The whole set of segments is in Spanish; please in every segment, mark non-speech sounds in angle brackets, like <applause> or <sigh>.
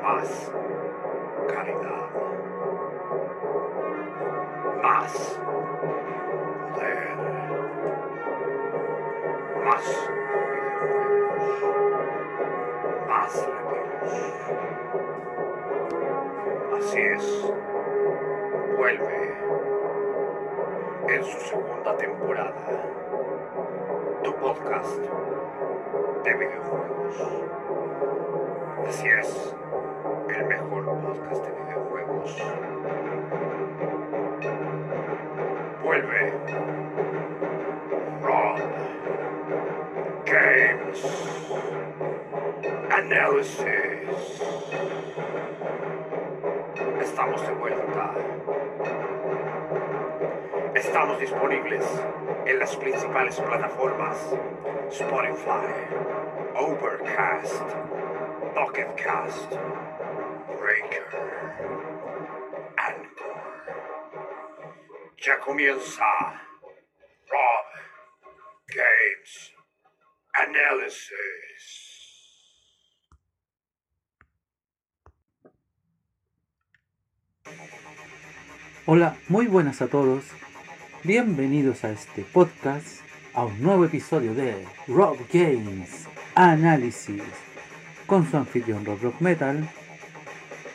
más calidad, más poder, más videojuegos, más reviews. Así es, vuelve en su segunda temporada tu podcast de videojuegos. Así es, el mejor podcast de videojuegos. Vuelve Rob Games Analysis. Estamos de vuelta. Estamos disponibles en las principales plataformas Spotify, Overcast, Pocketcast, Breaker, Anchor. Ya comienza Rob Games Analysis. Hola, muy buenas a todos. Bienvenidos a este podcast, a un nuevo episodio de Rock Games Análisis con su anfitrión Rob Rock Metal.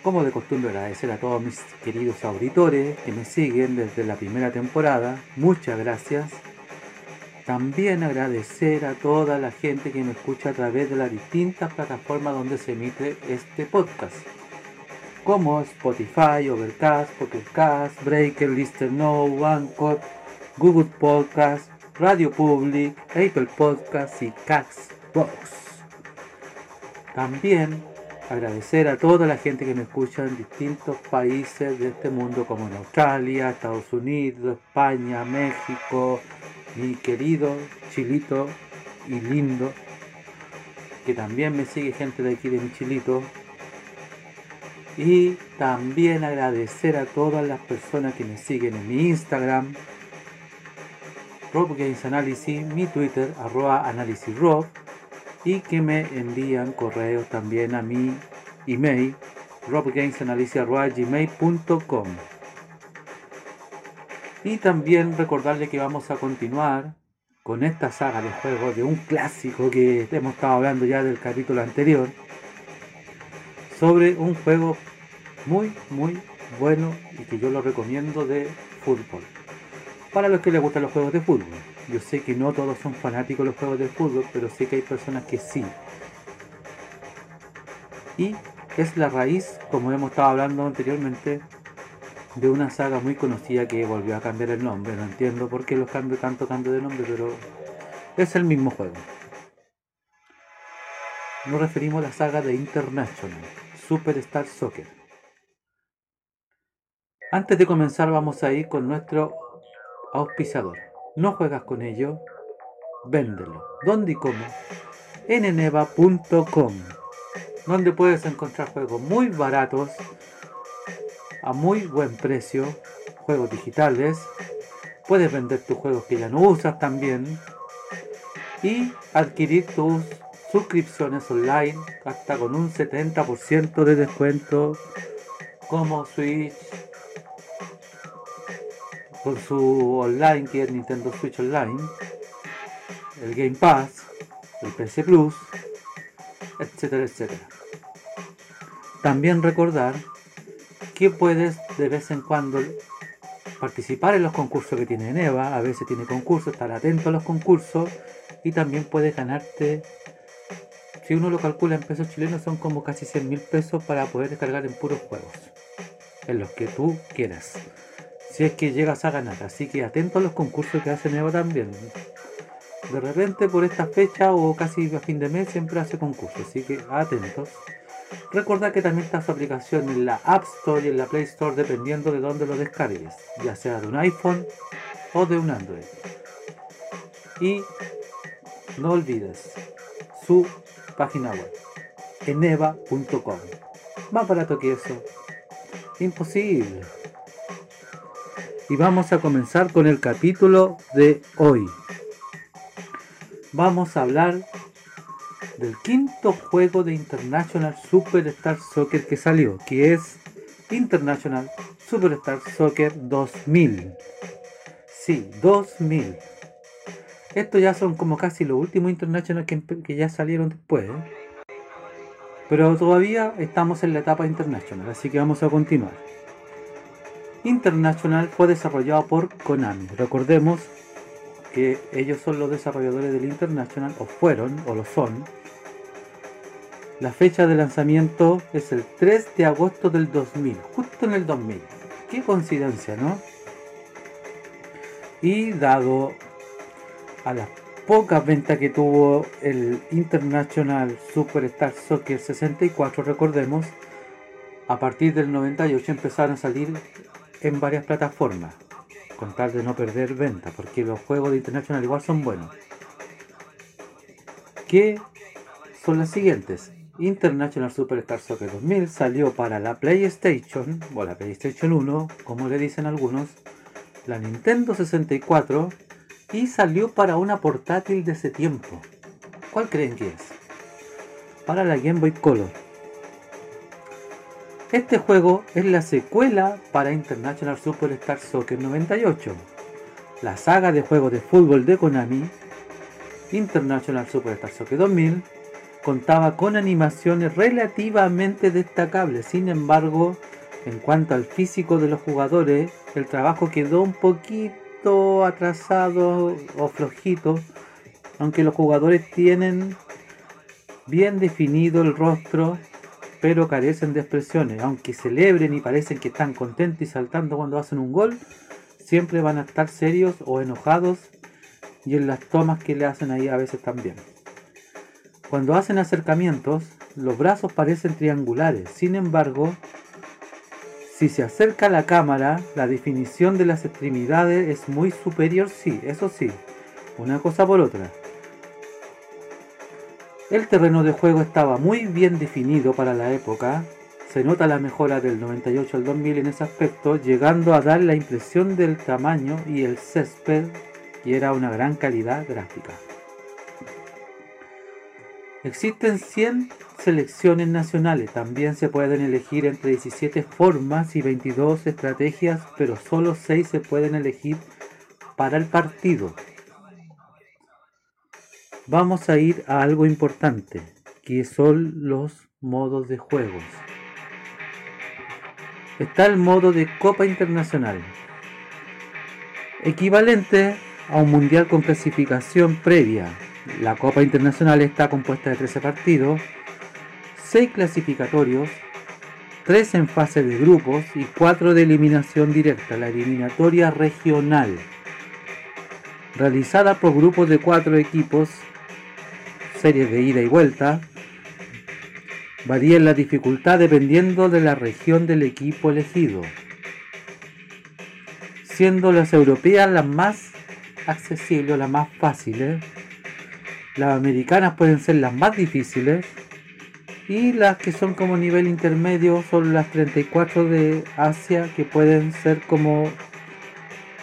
Como de costumbre agradecer a todos mis queridos auditores que me siguen desde la primera temporada. Muchas gracias. También agradecer a toda la gente que me escucha a través de las distintas plataformas donde se emite este podcast como Spotify, Overcast, Pocketcast, Breaker, Lister No, Anchor, Google Podcast, Radio Public, Apple Podcast y Castbox. También agradecer a toda la gente que me escucha en distintos países de este mundo como en Australia, Estados Unidos, España, México, mi querido Chilito y lindo, que también me sigue gente de aquí de mi Chilito, y también agradecer a todas las personas que me siguen en mi Instagram, Rob Games Analysis, mi Twitter, arroba Rob, y que me envían correos también a mi email, robgamesanalysis.gmail.com. Y también recordarle que vamos a continuar con esta saga de juegos de un clásico que hemos estado hablando ya del capítulo anterior sobre un juego muy, muy bueno y que yo lo recomiendo de fútbol. Para los que les gustan los juegos de fútbol. Yo sé que no todos son fanáticos de los juegos de fútbol, pero sé que hay personas que sí. Y es la raíz, como hemos estado hablando anteriormente, de una saga muy conocida que volvió a cambiar el nombre. No entiendo por qué los cambio tanto cambio de nombre, pero es el mismo juego. Nos referimos a la saga de International, Superstar Soccer. Antes de comenzar vamos a ir con nuestro auspiciador. No juegas con ello, véndelo. ¿Dónde y cómo? En eneva.com, donde puedes encontrar juegos muy baratos, a muy buen precio, juegos digitales. Puedes vender tus juegos que ya no usas también y adquirir tus suscripciones online hasta con un 70% de descuento como Switch con su online que es Nintendo Switch Online el Game Pass el PC Plus etcétera etcétera también recordar que puedes de vez en cuando participar en los concursos que tiene Neva a veces tiene concursos, estar atento a los concursos y también puedes ganarte si uno lo calcula en pesos chilenos son como casi 100 mil pesos para poder descargar en puros juegos. En los que tú quieras. Si es que llegas a ganar. Así que atento a los concursos que hace Neo también. De repente por esta fecha o casi a fin de mes siempre hace concursos. Así que atentos. Recordad que también está su aplicación en la App Store y en la Play Store dependiendo de dónde lo descargues. Ya sea de un iPhone o de un Android. Y no olvides su página web, eneva.com. Más barato que eso. Imposible. Y vamos a comenzar con el capítulo de hoy. Vamos a hablar del quinto juego de International Superstar Soccer que salió, que es International Superstar Soccer 2000. Sí, 2000. Estos ya son como casi los últimos International que, ya salieron después. ¿eh? Pero todavía estamos en la etapa International, así que vamos a continuar. International fue desarrollado por Konami. Recordemos que ellos son los desarrolladores del International, o fueron, o lo son. La fecha de lanzamiento es el 3 de agosto del 2000, justo en el 2000. Qué coincidencia, ¿no? Y dado a las pocas ventas que tuvo el International Superstar Soccer 64, recordemos, a partir del 98 empezaron a salir en varias plataformas, con tal de no perder venta, porque los juegos de International igual son buenos. Que son las siguientes. International Superstar Soccer 2000 salió para la PlayStation, o la PlayStation 1, como le dicen algunos, la Nintendo 64 y salió para una portátil de ese tiempo. ¿Cuál creen que es? Para la Game Boy Color. Este juego es la secuela para International Superstar Soccer 98, la saga de juegos de fútbol de Konami. International Superstar Soccer 2000 contaba con animaciones relativamente destacables, sin embargo, en cuanto al físico de los jugadores, el trabajo quedó un poquito atrasado o flojito, aunque los jugadores tienen bien definido el rostro pero carecen de expresiones. Aunque celebren y parecen que están contentos y saltando cuando hacen un gol, siempre van a estar serios o enojados y en las tomas que le hacen ahí a veces también. Cuando hacen acercamientos, los brazos parecen triangulares, sin embargo, si se acerca la cámara, la definición de las extremidades es muy superior, sí, eso sí, una cosa por otra. El terreno de juego estaba muy bien definido para la época. Se nota la mejora del 98 al 2000 en ese aspecto, llegando a dar la impresión del tamaño y el césped, y era una gran calidad gráfica. Existen 100 selecciones nacionales, también se pueden elegir entre 17 formas y 22 estrategias, pero solo 6 se pueden elegir para el partido vamos a ir a algo importante, que son los modos de juegos. Está el modo de Copa Internacional, equivalente a un mundial con clasificación previa. La Copa Internacional está compuesta de 13 partidos, 6 clasificatorios, 3 en fase de grupos y 4 de eliminación directa, la eliminatoria regional, realizada por grupos de 4 equipos series de ida y vuelta, varía en la dificultad dependiendo de la región del equipo elegido, siendo las europeas las más accesibles o las más fáciles, las americanas pueden ser las más difíciles y las que son como nivel intermedio son las 34 de Asia que pueden ser como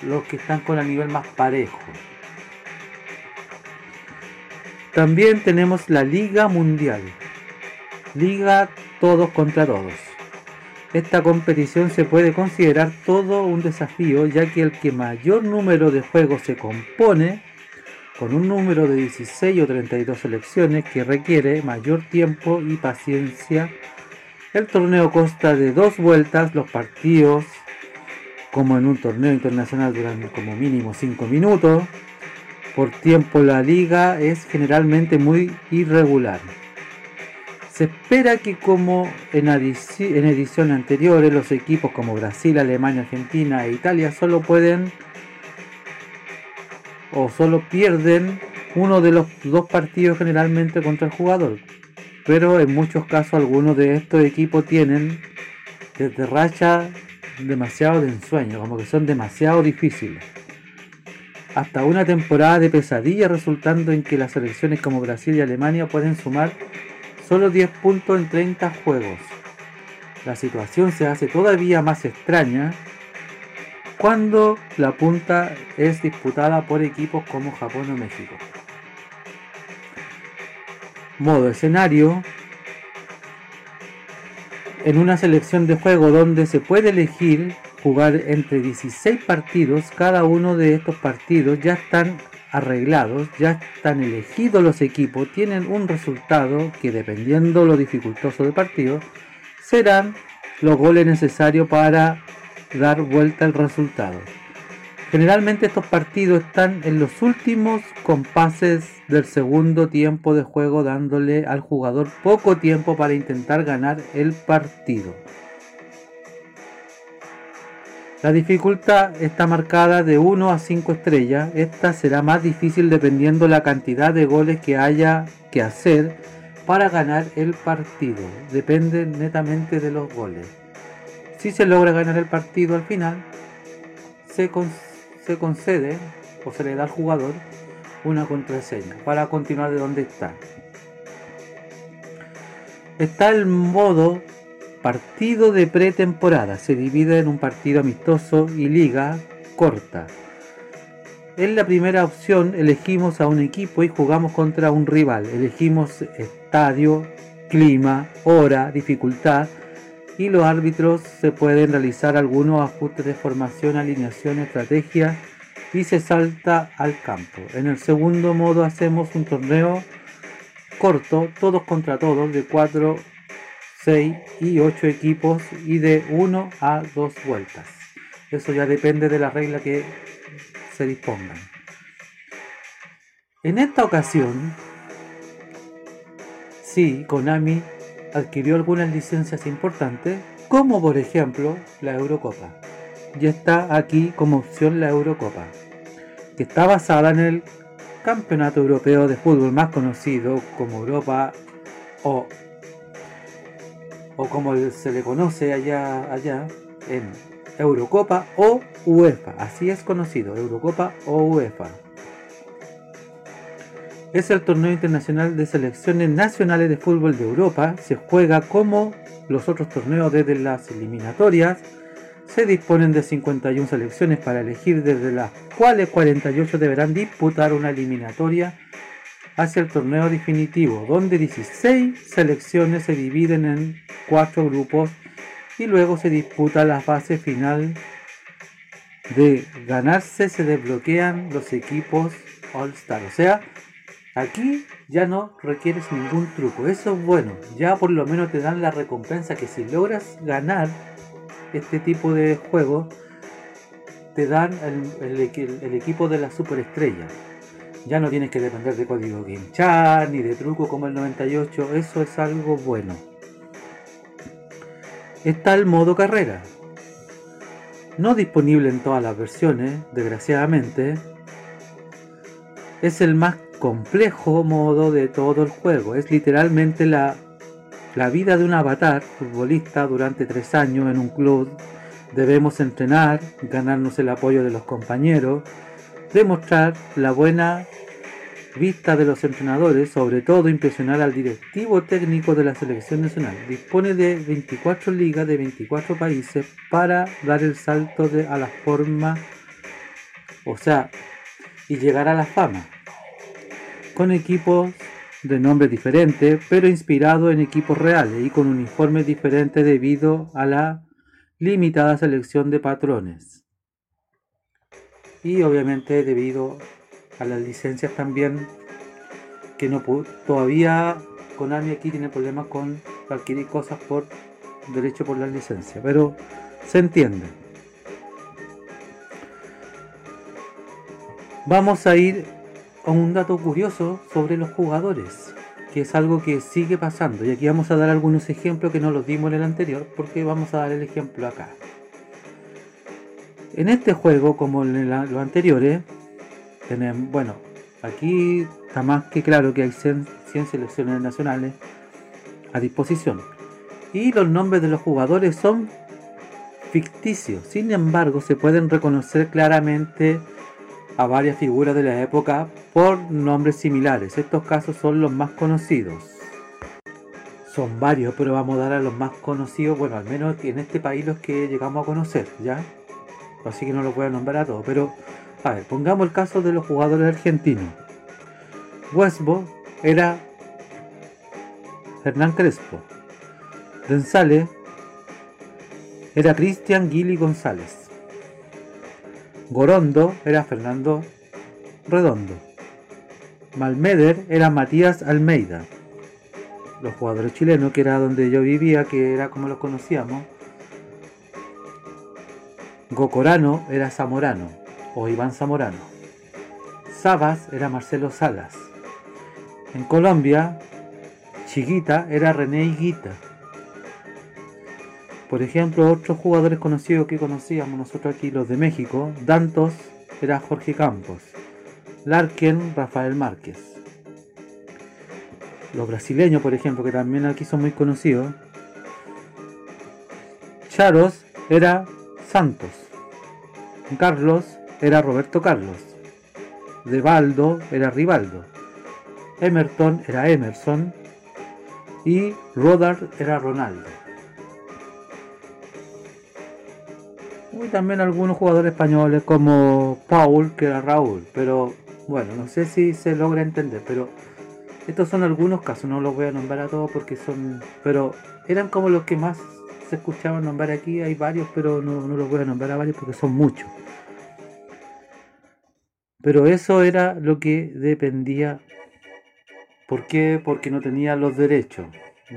los que están con el nivel más parejo. También tenemos la Liga Mundial. Liga todos contra todos. Esta competición se puede considerar todo un desafío ya que el que mayor número de juegos se compone con un número de 16 o 32 selecciones que requiere mayor tiempo y paciencia. El torneo consta de dos vueltas, los partidos como en un torneo internacional duran como mínimo 5 minutos por tiempo la liga es generalmente muy irregular. Se espera que como en, ediciones anteriores los equipos como Brasil, Alemania, Argentina e Italia solo pueden o solo pierden uno de los dos partidos generalmente contra el jugador. Pero en muchos casos algunos de estos equipos tienen desde racha demasiado de ensueño, como que son demasiado difíciles hasta una temporada de pesadilla resultando en que las selecciones como Brasil y Alemania pueden sumar solo 10 puntos en 30 juegos. La situación se hace todavía más extraña cuando la punta es disputada por equipos como Japón o México. modo escenario en una selección de juego donde se puede elegir jugar entre 16 partidos, cada uno de estos partidos ya están arreglados, ya están elegidos los equipos, tienen un resultado que dependiendo lo dificultoso del partido, serán los goles necesarios para dar vuelta al resultado. Generalmente estos partidos están en los últimos compases del segundo tiempo de juego dándole al jugador poco tiempo para intentar ganar el partido. La dificultad está marcada de 1 a 5 estrellas. Esta será más difícil dependiendo la cantidad de goles que haya que hacer para ganar el partido. Depende netamente de los goles. Si se logra ganar el partido al final, se, se concede o se le da al jugador una contraseña para continuar de donde está. Está el modo partido de pretemporada. Se divide en un partido amistoso y liga corta. En la primera opción elegimos a un equipo y jugamos contra un rival. Elegimos estadio, clima, hora, dificultad y los árbitros se pueden realizar algunos ajustes de formación, alineación, estrategia y se salta al campo. En el segundo modo hacemos un torneo corto, todos contra todos, de 4, 6 y 8 equipos y de 1 a 2 vueltas. Eso ya depende de la regla que se dispongan. En esta ocasión, sí, Konami adquirió algunas licencias importantes, como por ejemplo la Eurocopa. Y está aquí como opción la Eurocopa, que está basada en el campeonato europeo de fútbol más conocido como Europa o, o como se le conoce allá, allá en Eurocopa o UEFA. Así es conocido, Eurocopa o UEFA es el torneo internacional de selecciones nacionales de fútbol de Europa. Se juega como los otros torneos desde las eliminatorias. Se disponen de 51 selecciones para elegir desde las cuales 48 deberán disputar una eliminatoria hacia el torneo definitivo, donde 16 selecciones se dividen en 4 grupos y luego se disputa la fase final. De ganarse se desbloquean los equipos All Star, o sea, Aquí ya no requieres ningún truco, eso es bueno, ya por lo menos te dan la recompensa que si logras ganar este tipo de juego, te dan el, equipo de la superestrella. Ya no tienes que depender de código Game ni de truco como el 98, eso es algo bueno. Está el modo carrera. No disponible en todas las versiones, desgraciadamente. Es el más complejo modo de todo el juego. Es literalmente la, la vida de un avatar futbolista durante tres años en un club. Debemos entrenar, ganarnos el apoyo de los compañeros, demostrar la buena vista de los entrenadores, sobre todo impresionar al directivo técnico de la selección nacional. Dispone de 24 ligas de 24 países para dar el salto de, a la forma, o sea, y llegar a la fama con equipos de nombres diferentes, pero inspirado en equipos reales y con uniformes diferentes debido a la limitada selección de patrones. Y obviamente debido a las licencias también que no todavía Konami aquí tiene problemas con adquirir cosas por derecho por la licencia, pero se entiende. Vamos a ir un dato curioso sobre los jugadores, que es algo que sigue pasando. Y aquí vamos a dar algunos ejemplos que no los dimos en el anterior, porque vamos a dar el ejemplo acá. En este juego, como en los anteriores, tenemos, bueno, aquí está más que claro que hay 100, 100 selecciones nacionales a disposición. Y los nombres de los jugadores son ficticios. Sin embargo, se pueden reconocer claramente a varias figuras de la época por nombres similares. Estos casos son los más conocidos. Son varios, pero vamos a dar a los más conocidos, bueno, al menos en este país los que llegamos a conocer, ¿ya? Así que no voy a nombrar a todos, pero a ver, pongamos el caso de los jugadores argentinos. Westbo era Hernán Crespo. Densale era Cristian Gili González. Gorondo era Fernando Redondo. Malmeder era Matías Almeida. Los jugadores chilenos, que era donde yo vivía, que era como los conocíamos. Gocorano era Zamorano o Iván Zamorano. Sabas era Marcelo Salas. En Colombia, Chiquita era René Higuita. Por ejemplo, otros jugadores conocidos que conocíamos nosotros aquí, los de México, Dantos era Jorge Campos. Larken, Rafael Márquez. Los brasileños, por ejemplo, que también aquí son muy conocidos. Charos era Santos. Carlos era Roberto Carlos. Devaldo era Rivaldo. Emerton era Emerson. Y Rodard era Ronaldo. Y también algunos jugadores españoles como Paul, que era Raúl, pero bueno, no sé si se logra entender, pero estos son algunos casos, no los voy a nombrar a todos porque son, pero eran como los que más se escuchaban nombrar aquí, hay varios, pero no, no los voy a nombrar a varios porque son muchos. Pero eso era lo que dependía. ¿Por qué? Porque no tenía los derechos.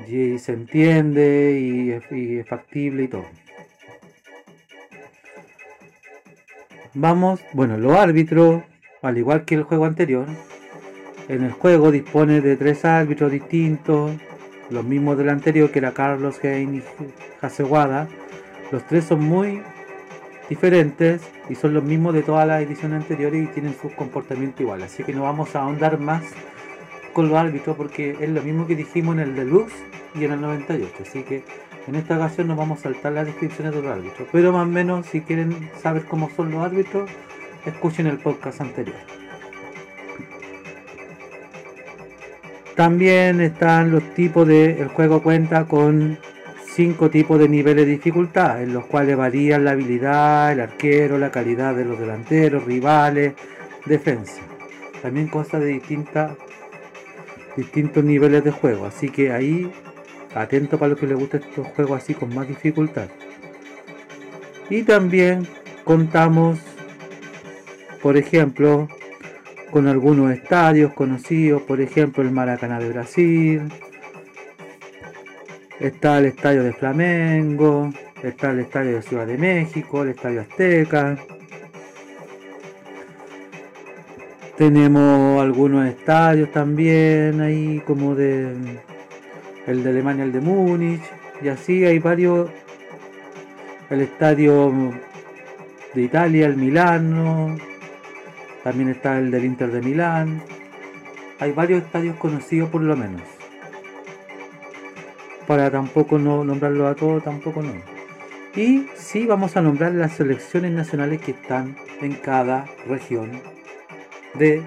Y se entiende y es, y es factible y todo. Vamos, bueno, los árbitros al igual que el juego anterior, en el juego dispone de tres árbitros distintos, los mismos del anterior que era Carlos Hein y Hasewada. Los tres son muy diferentes y son los mismos de todas las ediciones anteriores y tienen su comportamiento igual. Así que no vamos a ahondar más con los árbitros porque es lo mismo que dijimos en el Deluxe y en el 98. Así que en esta ocasión nos vamos a saltar las descripciones de los árbitros. Pero más o menos si quieren saber cómo son los árbitros, escuchen el podcast anterior. También están los tipos de. El juego cuenta con cinco tipos de niveles de dificultad, en los cuales varían la habilidad, el arquero, la calidad de los delanteros, rivales, defensa. También consta de distintas distintos niveles de juego, así que ahí atento para los que les gusten estos juegos así con más dificultad. Y también contamos por ejemplo, con algunos estadios conocidos, por ejemplo el Maracaná de Brasil, está el estadio de Flamengo, está el estadio de Ciudad de México, el estadio Azteca. Tenemos algunos estadios también ahí como de el de Alemania, el de Múnich, y así hay varios el estadio de Italia, el Milano, también está el del Inter de Milán. Hay varios estadios conocidos por lo menos. Para tampoco no nombrarlo a todos, tampoco no. Y sí vamos a nombrar las selecciones nacionales que están en cada región de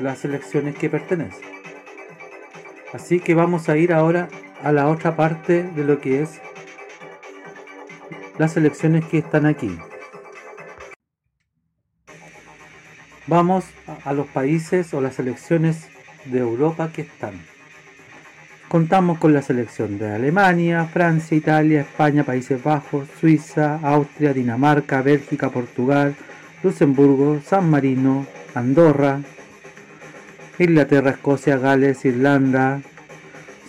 las selecciones que pertenecen. Así que vamos a ir ahora a la otra parte de lo que es las selecciones que están aquí. Vamos a los países o las selecciones de Europa que están. Contamos con la selección de Alemania, Francia, Italia, España, Países Bajos, Suiza, Austria, Dinamarca, Bélgica, Portugal, Luxemburgo, San Marino, Andorra, Inglaterra, Escocia, Gales, Irlanda,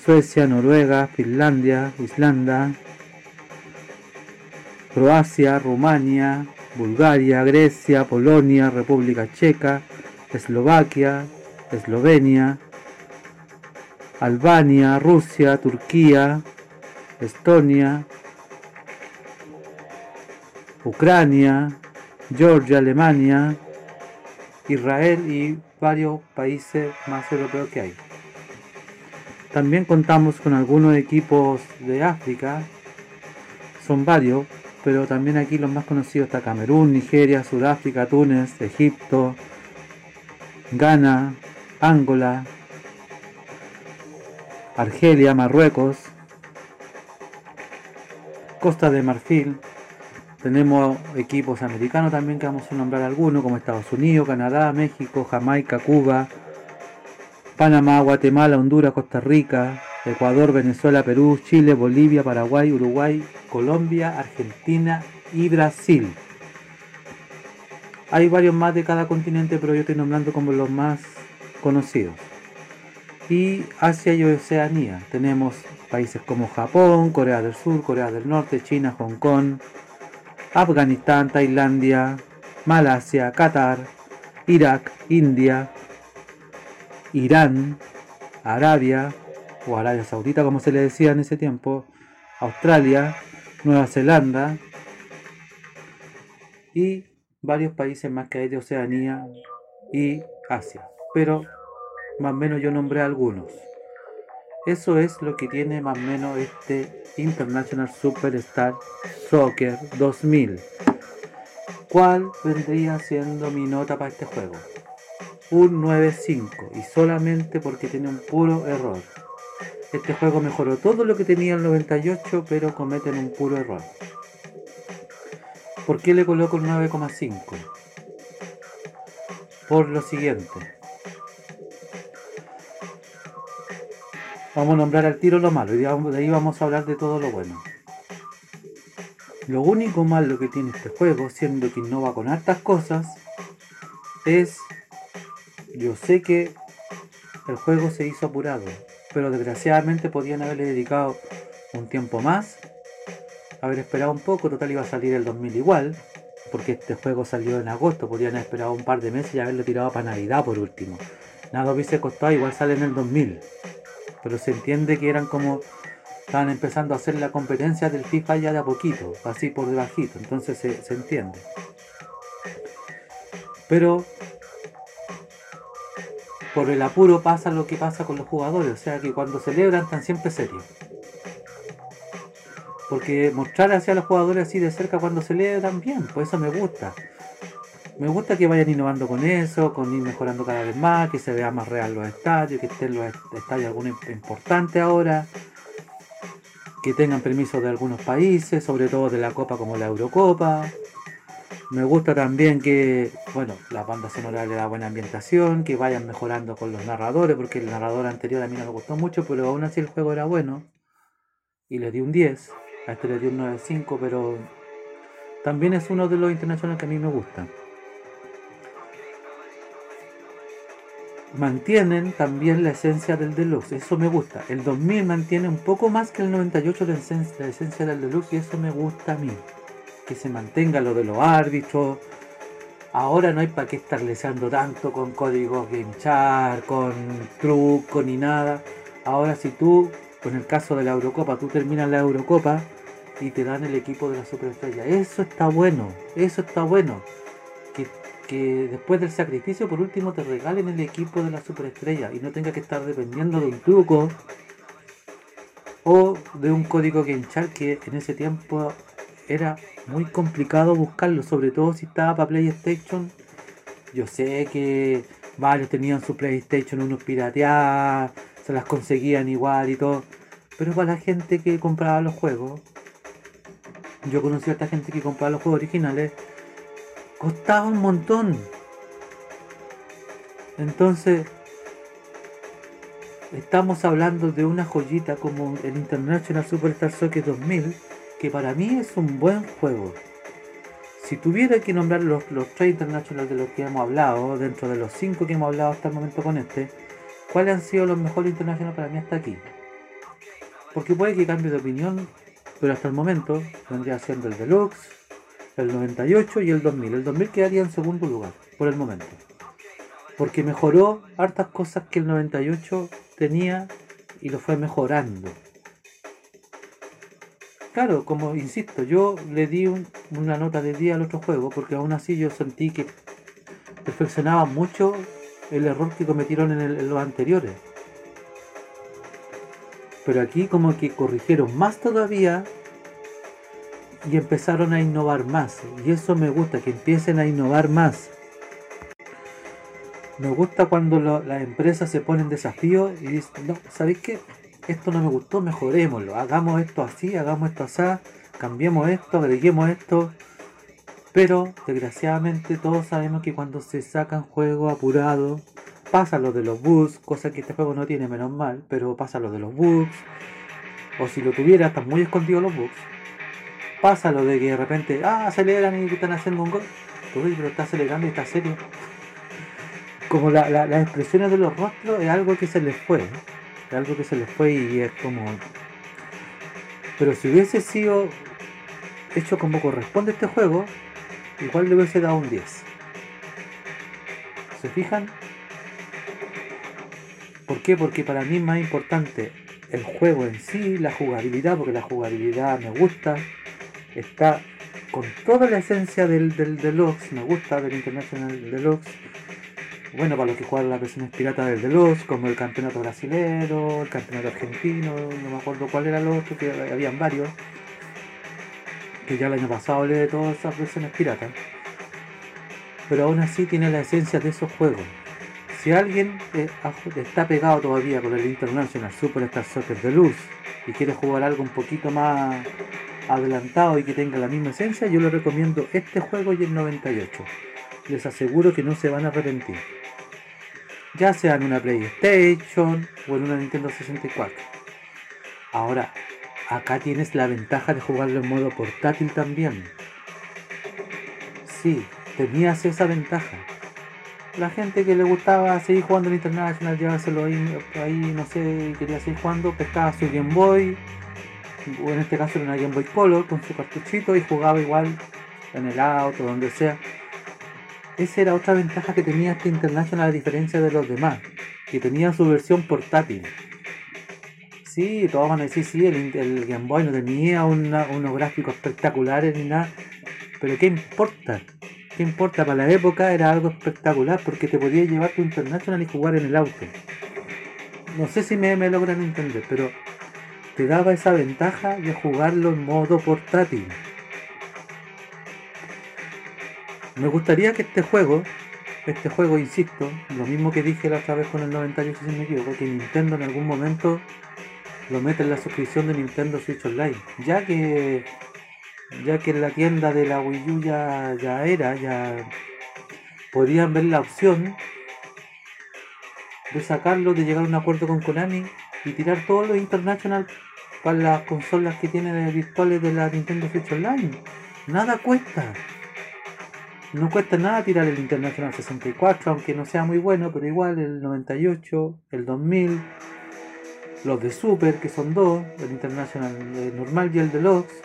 Suecia, Noruega, Finlandia, Islanda, Croacia, Rumania, Bulgaria, Grecia, Polonia, República Checa, Eslovaquia, Eslovenia, Albania, Rusia, Turquía, Estonia, Ucrania, Georgia, Alemania, Israel y varios países más europeos que hay. También contamos con algunos equipos de África, son varios, pero también aquí los más conocidos está Camerún, Nigeria, Sudáfrica, Túnez, Egipto, Ghana, Angola, Argelia, Marruecos, Costa de Marfil. Tenemos equipos americanos también que vamos a nombrar algunos, como Estados Unidos, Canadá, México, Jamaica, Cuba, Panamá, Guatemala, Honduras, Costa Rica, Ecuador, Venezuela, Perú, Chile, Bolivia, Paraguay, Uruguay, Colombia, Argentina y Brasil. Hay varios más de cada continente, pero yo estoy nombrando como los más conocidos. Y Asia y Oceanía. Tenemos países como Japón, Corea del Sur, Corea del Norte, China, Hong Kong, Afganistán, Tailandia, Malasia, Qatar, Irak, India, Irán, Arabia, o Arabia Saudita como se le decía en ese tiempo, Australia, Nueva Zelanda y varios países más que hay de Oceanía y Asia. Pero más o menos yo nombré algunos. Eso es lo que tiene más o menos este International Superstar Soccer 2000. ¿Cuál vendría siendo mi nota para este juego? Un 9.5 y solamente porque tiene un puro error. Este juego mejoró todo lo que tenía el 98 pero cometen un puro error. ¿Por qué le coloco el 9,5? Por lo siguiente. Vamos a nombrar al tiro lo malo y de ahí vamos a hablar de todo lo bueno. Lo único malo que tiene este juego, siendo que innova con hartas cosas, es... Yo sé que el juego se hizo apurado, pero desgraciadamente podían haberle dedicado un tiempo más, haber esperado un poco, total iba a salir el 2000 igual, porque este juego salió en agosto, podían haber esperado un par de meses y haberlo tirado para Navidad por último. Nada hubiese costado, igual sale en el 2000 pero se entiende que eran como estaban empezando a hacer la competencia del FIFA ya de a poquito, así por debajito, entonces se, se entiende. Pero por el apuro pasa lo que pasa con los jugadores, o sea que cuando celebran están siempre serios. Porque mostrar hacia los jugadores así de cerca cuando celebran bien, pues eso me gusta me gusta que vayan innovando con eso, con ir mejorando cada vez más, que se vea más real los estadios, que estén los estadios algunos importantes ahora, que tengan permiso de algunos países, sobre todo de la Copa como la Eurocopa. Me gusta también que, bueno, la banda sonora le da buena ambientación, que vayan mejorando con los narradores, porque el narrador anterior a mí no me gustó mucho, pero aún así el juego era bueno. Y le di un 10, a este le di un 9.5, pero también es uno de los internacionales que a mí me gustan. mantienen también la esencia del deluxe, eso me gusta. El 2000 mantiene un poco más que el 98 la esencia, del deluxe y eso me gusta a mí. Que se mantenga lo de los árbitros. Ahora no hay para qué estar leseando tanto con códigos GameChar, con truco ni nada. Ahora si tú, con el caso de la Eurocopa, tú terminas la Eurocopa y te dan el equipo de la Superestrella. Eso está bueno, eso está bueno que después del sacrificio por último te regalen el equipo de la superestrella y no tenga que estar dependiendo de un truco o de un código GameChar que en ese tiempo era muy complicado buscarlo, sobre todo si estaba para PlayStation. Yo sé que varios tenían su PlayStation unos pirateadas, se las conseguían igual y todo, pero para la gente que compraba los juegos, yo conocí a esta gente que compraba los juegos originales, costaba un montón. Entonces, estamos hablando de una joyita como el International Superstar Soccer 2000, que para mí es un buen juego. Si tuviera que nombrar los, los tres internacionales de los que hemos hablado, dentro de los cinco que hemos hablado hasta el momento con este, ¿cuáles han sido los mejores internacionales para mí hasta aquí? Porque puede que cambie de opinión, pero hasta el momento vendría siendo el Deluxe, el 98 y el 2000. El 2000 quedaría en segundo lugar, por el momento. Porque mejoró hartas cosas que el 98 tenía y lo fue mejorando. Claro, como insisto, yo le di una nota de día al otro juego porque aún así yo sentí que perfeccionaba mucho el error que cometieron en, en los anteriores. Pero aquí como que corrigieron más todavía y empezaron a innovar más. Y eso me gusta, que empiecen a innovar más. Me gusta cuando las empresas se ponen desafíos y dicen, no, ¿sabéis qué? Esto no me gustó, mejorémoslo. Hagamos esto así, hagamos esto así, cambiemos esto, agreguemos esto. Pero desgraciadamente todos sabemos que cuando se sacan juegos apurados, pasa lo de los bugs, cosa que este juego no tiene menos mal, pero pasa lo de los bugs, o si lo tuviera, están muy escondidos los bugs. Pasa lo de que de repente, ah, aceleran y están haciendo un gol. Uy, pero está acelerando y está serio. Como la, la- las expresiones de los rostros es algo que se les fue. Algo que se les fue y es como... Pero si hubiese sido hecho como corresponde este juego, igual le hubiese dado un 10. ¿Se fijan? ¿Por qué? Porque para mí es más importante el juego en sí, la jugabilidad, porque la jugabilidad me gusta, está con toda la esencia del, del Deluxe, me gusta del International Deluxe. Bueno, para los que juegan las versiones piratas del Deluxe, como el campeonato brasilero, el campeonato argentino, no me acuerdo cuál era el otro, que habían varios. Que ya el año pasado hablé de todas esas versiones piratas. Pero aún así tiene la esencia de esos juegos. Si alguien eh, está pegado todavía con el International Superstar Soccer Deluxe y quiere jugar algo un poquito más adelantado y que tenga la misma esencia, yo le recomiendo este juego y el 98. Les aseguro que no se van a arrepentir. Ya sea en una PlayStation o en una Nintendo 64. Ahora, acá tienes la ventaja de jugarlo en modo portátil también. Sí, tenías esa ventaja. La gente que le gustaba seguir jugando en International, llevárselo ahí, ahí, no sé, quería seguir jugando, pescaba su Game Boy, o en este caso era una Game Boy Color con su cartuchito y jugaba igual en el auto, donde sea. Esa era otra ventaja que tenía este International a diferencia de los demás, que tenía su versión portátil. Sí, todos van a decir, sí, el, el Game Boy no tenía unos gráficos espectaculares ni nada, pero ¿qué importa? ¿Qué importa? Para la época era algo espectacular porque te podías llevar tu International y jugar en el auto. No sé si me, me logran entender, pero te daba esa ventaja de jugarlo en modo portátil. Me gustaría que este juego, este juego, insisto, lo mismo que dije la otra vez con el 98 si me equivoco, que Nintendo en algún momento lo mete en la suscripción de Nintendo Switch Online, ya que ya que en la tienda de la Wii U ya, era, ya podían ver la opción de sacarlo, de llegar a un acuerdo con Konami y tirar todos los International para las consolas que tienen virtuales de la Nintendo Switch Online. Nada cuesta. No cuesta nada tirar el International 64, aunque no sea muy bueno, pero igual el 98, el 2000, los de Super, que son dos, el International normal y el Deluxe.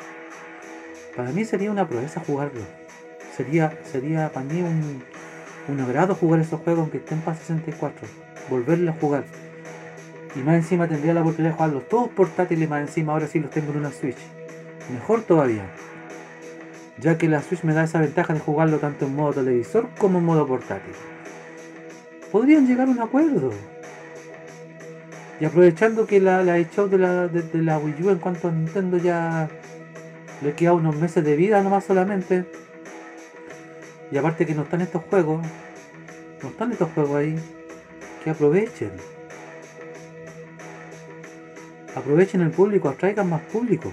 Para mí sería una proeza jugarlo. Sería, sería para mí un, un agrado jugar esos juegos aunque estén para 64. Volverlos a jugar. Y más encima tendría la oportunidad de jugarlos todos portátiles, más encima ahora sí los tengo en una Switch. Mejor todavía. Ya que la Switch me da esa ventaja de jugarlo tanto en modo televisor como en modo portátil. Podrían llegar a un acuerdo. Y aprovechando que la, la eShop de la, de, la Wii U en cuanto a Nintendo ya le queda unos meses de vida nomás solamente. Y aparte que no están estos juegos, no están estos juegos ahí, que aprovechen. Aprovechen el público, atraigan más público.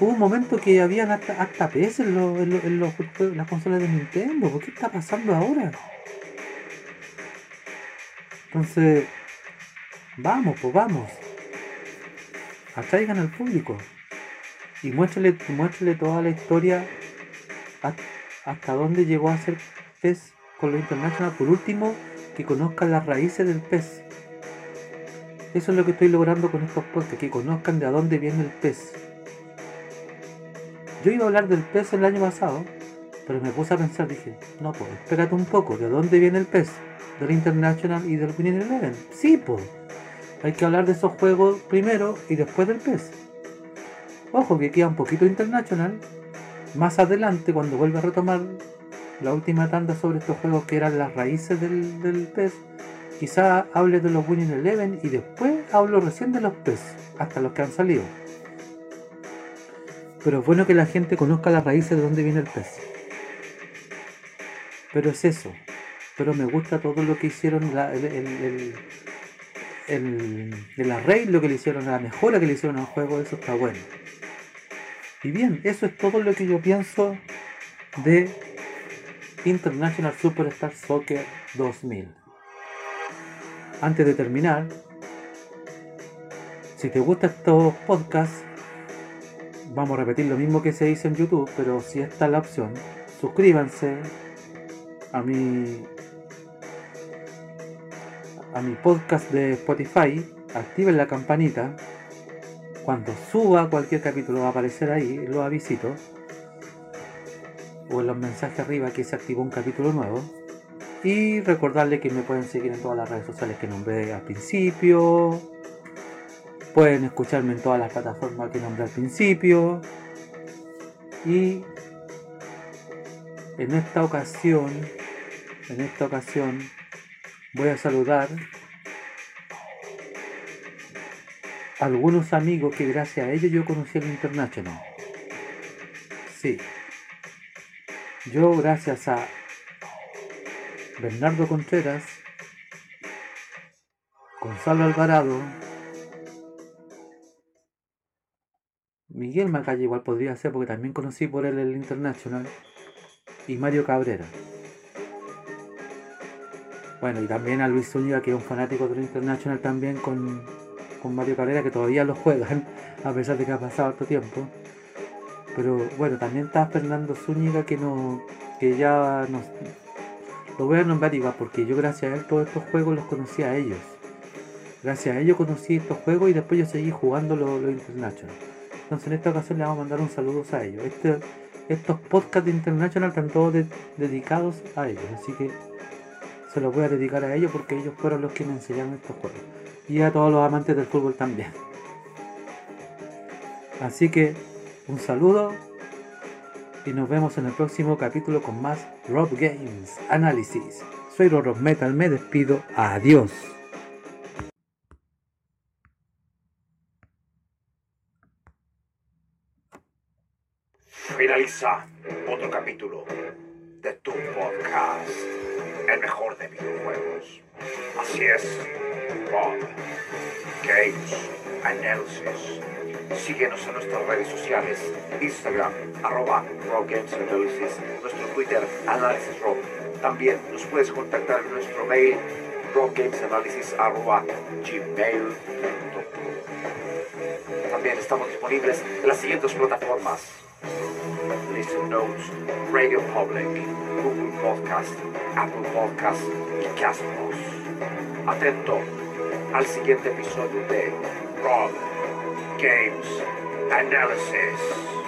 Hubo un momento que habían hasta, hasta PS en, los- en los- en los juegos- las consolas de Nintendo. ¿Por qué está pasando ahora? Entonces, vamos, pues vamos. Atraigan al público. Y muéstrale, muéstrale toda la historia hasta, hasta dónde llegó a ser PES con lo internacional. Por último, que conozcan las raíces del PES. Eso es lo que estoy logrando con estos podcasts, que conozcan de a dónde viene el PES. Yo iba a hablar del PES el año pasado, pero me puse a pensar, dije, no, pues espérate un poco, ¿de dónde viene el PES? ¿Del International y del Winning Eleven? Sí, pues. Hay que hablar de esos juegos primero y después del PES. Ojo que queda un poquito International. Más adelante, cuando vuelva a retomar la última tanda sobre estos juegos que eran las raíces del, del PES, quizá hable de los Winning Eleven y después hablo recién de los PES, hasta los que han salido. Pero es bueno que la gente conozca las raíces de dónde viene el PES. Pero es eso. Pero me gusta todo lo que hicieron, la- el, el, el, que le hicieron, la mejora que le hicieron al juego, eso está bueno. Y bien, eso es todo lo que yo pienso de International Superstar Soccer 2000. Antes de terminar, si te gustan estos podcasts, vamos a repetir lo mismo que se dice en YouTube, pero si esta es la opción, suscríbanse a mi a mi podcast de Spotify, activen la campanita. Cuando suba cualquier capítulo va a aparecer ahí, lo avisito. O en los mensajes arriba que se activó un capítulo nuevo. Y recordarles que me pueden seguir en todas las redes sociales que nombré al principio. Pueden escucharme en todas las plataformas que nombré al principio. Y en esta ocasión, en esta ocasión, voy a saludar algunos amigos que gracias a ellos yo conocí el International. Sí. Yo gracias a Bernardo Contreras, Gonzalo Alvarado, Miguel Macalle igual podría ser porque también conocí por él el International y Mario Cabrera. Bueno, y también a Luis Zúñiga, que es un fanático del International también con, con Mario Cabrera, que todavía lo juegan, <laughs> a pesar de que ha pasado harto tiempo. Pero bueno, también está Fernando Zúñiga, que no que ya nos, lo voy a nombrar igual, porque yo gracias a él todos estos juegos los conocí a ellos. Gracias a ellos conocí estos juegos y después yo seguí jugando los lo International. Entonces en esta ocasión le vamos a mandar un saludo a ellos. Este, estos podcasts de International están todos dedicados a ellos, así que se los voy a dedicar a ellos porque ellos fueron los que me enseñaron estos juegos. Y a todos los amantes del fútbol también. Así que un saludo y nos vemos en el próximo capítulo con más Rob Games Análisis. Soy Rob Metal, me despido. Adiós. Analysis. Síguenos en nuestras redes sociales, Instagram, arroba Analysis, nuestro Twitter, Análisis Rob. También nos puedes contactar en nuestro mail, robgamesanalysis arroba gmail.com. También estamos disponibles en las siguientes plataformas. Listen Notes, Radio Public, Google Podcast, Apple Podcast y Castbox. Atento al siguiente episodio de Rob Games Analysis.